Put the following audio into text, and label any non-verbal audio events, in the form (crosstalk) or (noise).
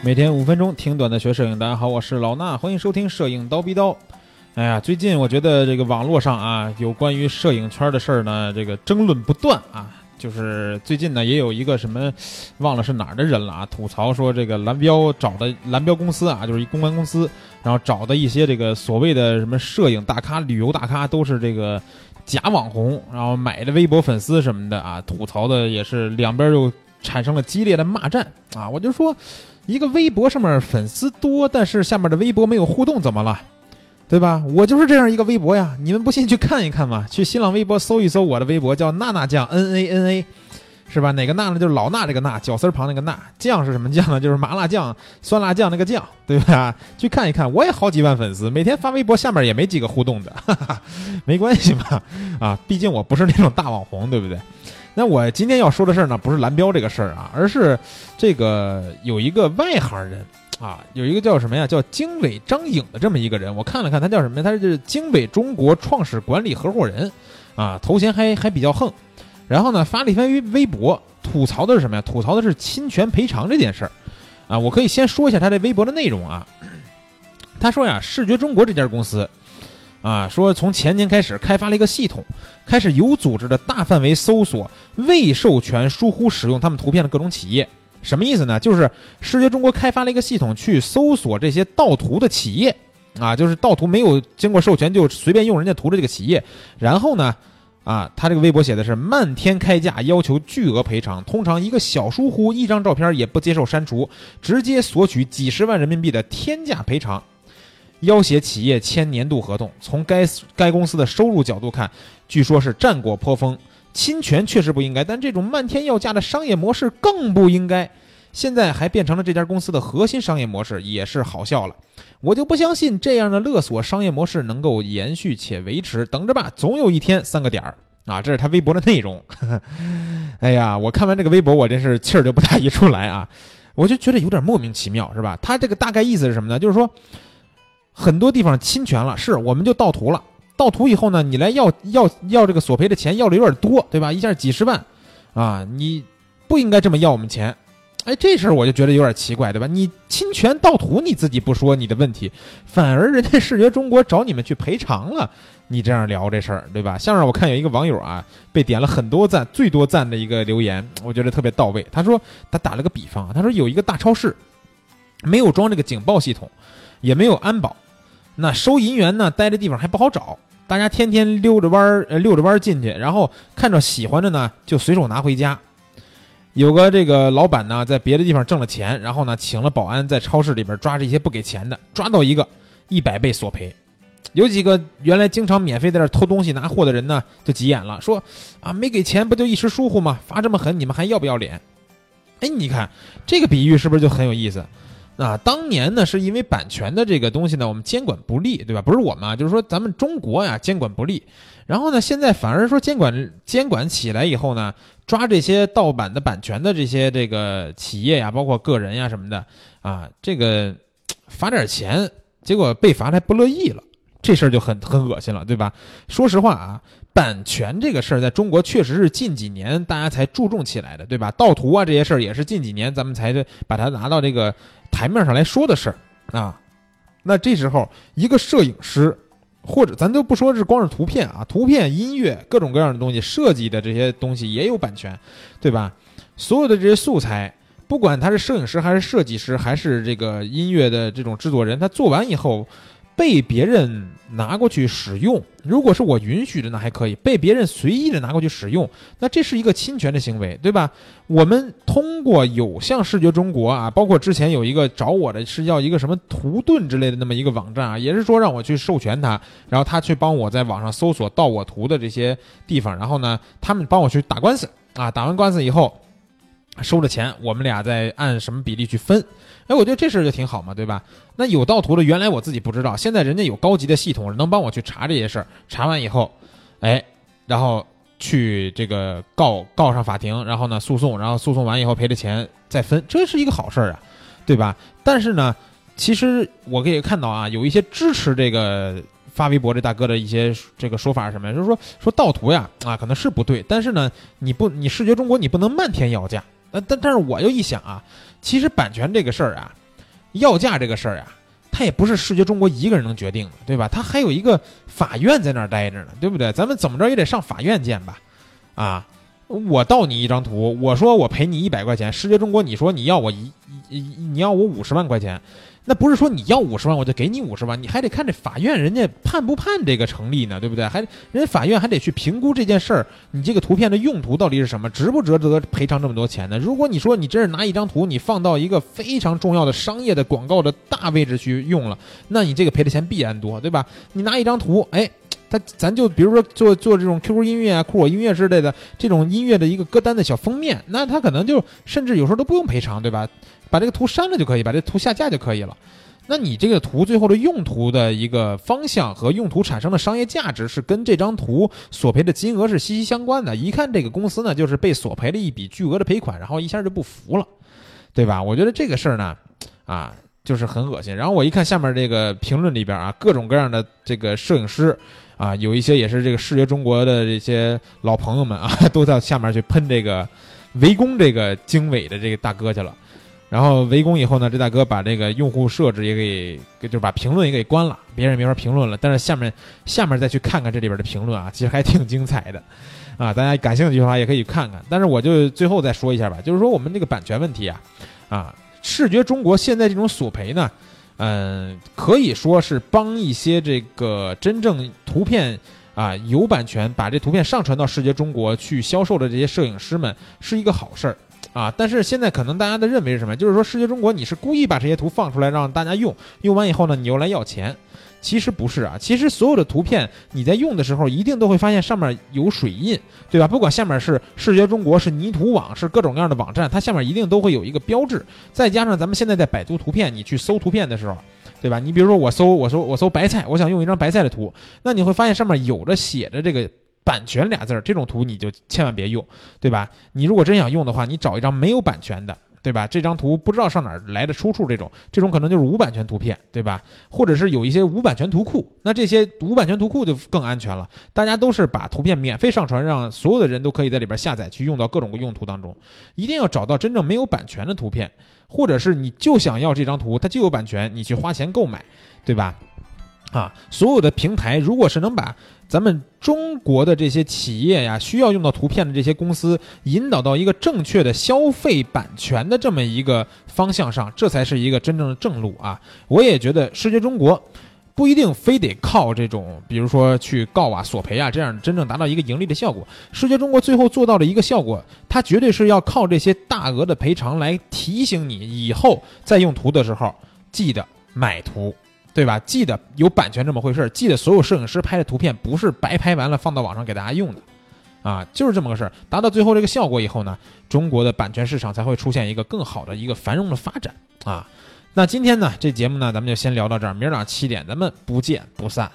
每天五分钟听短的学摄影，大家好，我是老衲，欢迎收听摄影刀逼刀。哎呀，最近我觉得这个网络上啊，有关于摄影圈的事儿呢，这个争论不断啊。就是最近呢，也有一个什么，忘了是哪儿的人了啊，吐槽说这个蓝标找的蓝标公司啊，就是一公关公司，然后找的一些这个所谓的什么摄影大咖、旅游大咖，都是这个假网红，然后买的微博粉丝什么的啊，吐槽的也是两边又产生了激烈的骂战啊。我就说，一个微博上面粉丝多，但是下面的微博没有互动，怎么了？对吧？我就是这样一个微博呀，你们不信去看一看嘛，去新浪微博搜一搜我的微博，叫娜娜酱 N A N A，是吧？哪个娜呢？就是老娜这个娜，绞丝旁那个娜，酱是什么酱呢？就是麻辣酱、酸辣酱那个酱，对吧？去看一看，我也好几万粉丝，每天发微博，下面也没几个互动的，哈哈，没关系嘛，啊，毕竟我不是那种大网红，对不对？那我今天要说的事儿呢，不是蓝标这个事儿啊，而是这个有一个外行人。啊，有一个叫什么呀？叫经纬张颖的这么一个人，我看了看，他叫什么呀？他是经纬中国创始管理合伙人，啊，头衔还还比较横。然后呢，发了一番微微博，吐槽的是什么呀？吐槽的是侵权赔偿这件事儿。啊，我可以先说一下他这微博的内容啊。他说呀，视觉中国这家公司，啊，说从前年开始开发了一个系统，开始有组织的大范围搜索未授权疏忽使用他们图片的各种企业。什么意思呢？就是视觉中国开发了一个系统，去搜索这些盗图的企业，啊，就是盗图没有经过授权就随便用人家图的这个企业。然后呢，啊，他这个微博写的是漫天开价，要求巨额赔偿。通常一个小疏忽，一张照片也不接受删除，直接索取几十万人民币的天价赔偿，要挟企业签年度合同。从该该公司的收入角度看，据说是战果颇丰。侵权确实不应该，但这种漫天要价的商业模式更不应该。现在还变成了这家公司的核心商业模式，也是好笑了。我就不相信这样的勒索商业模式能够延续且维持。等着吧，总有一天三个点儿 (laughs) 啊！这是他微博的内容。(laughs) 哎呀，我看完这个微博，我真是气儿就不打一处来啊！我就觉得有点莫名其妙，是吧？他这个大概意思是什么呢？就是说，很多地方侵权了，是我们就盗图了。盗图以后呢，你来要要要这个索赔的钱要的有点多，对吧？一下几十万，啊，你不应该这么要我们钱，哎，这事儿我就觉得有点奇怪，对吧？你侵权盗图你自己不说你的问题，反而人家视觉中国找你们去赔偿了，你这样聊这事儿，对吧？像是我看有一个网友啊，被点了很多赞，最多赞的一个留言，我觉得特别到位。他说他打了个比方，他说有一个大超市，没有装这个警报系统，也没有安保，那收银员呢待的地方还不好找。大家天天溜着弯儿，溜着弯儿进去，然后看着喜欢的呢，就随手拿回家。有个这个老板呢，在别的地方挣了钱，然后呢，请了保安在超市里边抓这些不给钱的，抓到一个，一百倍索赔。有几个原来经常免费在这偷东西拿货的人呢，就急眼了，说啊，没给钱不就一时疏忽吗？罚这么狠，你们还要不要脸？哎，你看这个比喻是不是就很有意思？啊，当年呢，是因为版权的这个东西呢，我们监管不力，对吧？不是我们，啊，就是说咱们中国呀，监管不力。然后呢，现在反而说监管监管起来以后呢，抓这些盗版的版权的这些这个企业呀，包括个人呀什么的，啊，这个罚点钱，结果被罚还不乐意了，这事儿就很很恶心了，对吧？说实话啊，版权这个事儿在中国确实是近几年大家才注重起来的，对吧？盗图啊这些事儿也是近几年咱们才把它拿到这个。台面上来说的事儿啊，那这时候一个摄影师，或者咱都不说是光是图片啊，图片、音乐各种各样的东西设计的这些东西也有版权，对吧？所有的这些素材，不管他是摄影师还是设计师，还是这个音乐的这种制作人，他做完以后。被别人拿过去使用，如果是我允许的，那还可以；被别人随意的拿过去使用，那这是一个侵权的行为，对吧？我们通过有像视觉中国啊，包括之前有一个找我的是叫一个什么图盾之类的那么一个网站啊，也是说让我去授权他，然后他去帮我在网上搜索盗我图的这些地方，然后呢，他们帮我去打官司啊，打完官司以后。收了钱，我们俩再按什么比例去分？哎，我觉得这事儿就挺好嘛，对吧？那有盗图的，原来我自己不知道，现在人家有高级的系统，能帮我去查这些事儿。查完以后，哎，然后去这个告告上法庭，然后呢诉讼，然后诉讼完以后赔了钱再分，这是一个好事儿啊，对吧？但是呢，其实我可以看到啊，有一些支持这个发微博这大哥的一些这个说法是什么呀？就是说说盗图呀，啊，可能是不对，但是呢，你不你视觉中国你不能漫天要价。但但但是我又一想啊，其实版权这个事儿啊，要价这个事儿啊，它也不是视觉中国一个人能决定的，对吧？它还有一个法院在那儿待着呢，对不对？咱们怎么着也得上法院见吧？啊，我盗你一张图，我说我赔你一百块钱，视觉中国你说你要我一一你要我五十万块钱。那不是说你要五十万我就给你五十万，你还得看这法院人家判不判这个成立呢，对不对？还人家法院还得去评估这件事儿，你这个图片的用途到底是什么，值不值得赔偿这么多钱呢？如果你说你真是拿一张图，你放到一个非常重要的商业的广告的大位置去用了，那你这个赔的钱必然多，对吧？你拿一张图，哎，他咱就比如说做做这种 QQ 音乐啊、酷我音乐之类的这种音乐的一个歌单的小封面，那他可能就甚至有时候都不用赔偿，对吧？把这个图删了就可以，把这图下架就可以了。那你这个图最后的用途的一个方向和用途产生的商业价值是跟这张图索赔的金额是息息相关的。一看这个公司呢，就是被索赔了一笔巨额的赔款，然后一下就不服了，对吧？我觉得这个事儿呢，啊，就是很恶心。然后我一看下面这个评论里边啊，各种各样的这个摄影师啊，有一些也是这个视觉中国的这些老朋友们啊，(laughs) 都在下面去喷这个围攻这个经纬的这个大哥去了。然后围攻以后呢，这大哥把这个用户设置也给，就把评论也给关了，别人没法评论了。但是下面下面再去看看这里边的评论啊，其实还挺精彩的，啊，大家感兴趣的话也可以看看。但是我就最后再说一下吧，就是说我们这个版权问题啊，啊，视觉中国现在这种索赔呢，嗯，可以说是帮一些这个真正图片啊有版权，把这图片上传到视觉中国去销售的这些摄影师们是一个好事儿。啊！但是现在可能大家的认为是什么？就是说，视觉中国你是故意把这些图放出来让大家用，用完以后呢，你又来要钱。其实不是啊，其实所有的图片你在用的时候，一定都会发现上面有水印，对吧？不管下面是视觉中国、是泥土网、是各种各样的网站，它下面一定都会有一个标志。再加上咱们现在在百度图片，你去搜图片的时候，对吧？你比如说我搜我搜我搜白菜，我想用一张白菜的图，那你会发现上面有着写着这个。版权俩字儿，这种图你就千万别用，对吧？你如果真想用的话，你找一张没有版权的，对吧？这张图不知道上哪儿来的出处，这种这种可能就是无版权图片，对吧？或者是有一些无版权图库，那这些无版权图库就更安全了。大家都是把图片免费上传，让所有的人都可以在里边下载去用到各种用途当中。一定要找到真正没有版权的图片，或者是你就想要这张图，它就有版权，你去花钱购买，对吧？啊，所有的平台如果是能把。咱们中国的这些企业呀，需要用到图片的这些公司，引导到一个正确的消费版权的这么一个方向上，这才是一个真正的正路啊！我也觉得视觉中国不一定非得靠这种，比如说去告啊、索赔啊，这样真正达到一个盈利的效果。视觉中国最后做到的一个效果，它绝对是要靠这些大额的赔偿来提醒你以后在用图的时候记得买图。对吧？记得有版权这么回事儿，记得所有摄影师拍的图片不是白拍完了放到网上给大家用的，啊，就是这么个事儿。达到最后这个效果以后呢，中国的版权市场才会出现一个更好的一个繁荣的发展啊。那今天呢，这节目呢，咱们就先聊到这儿，明儿早上七点咱们不见不散。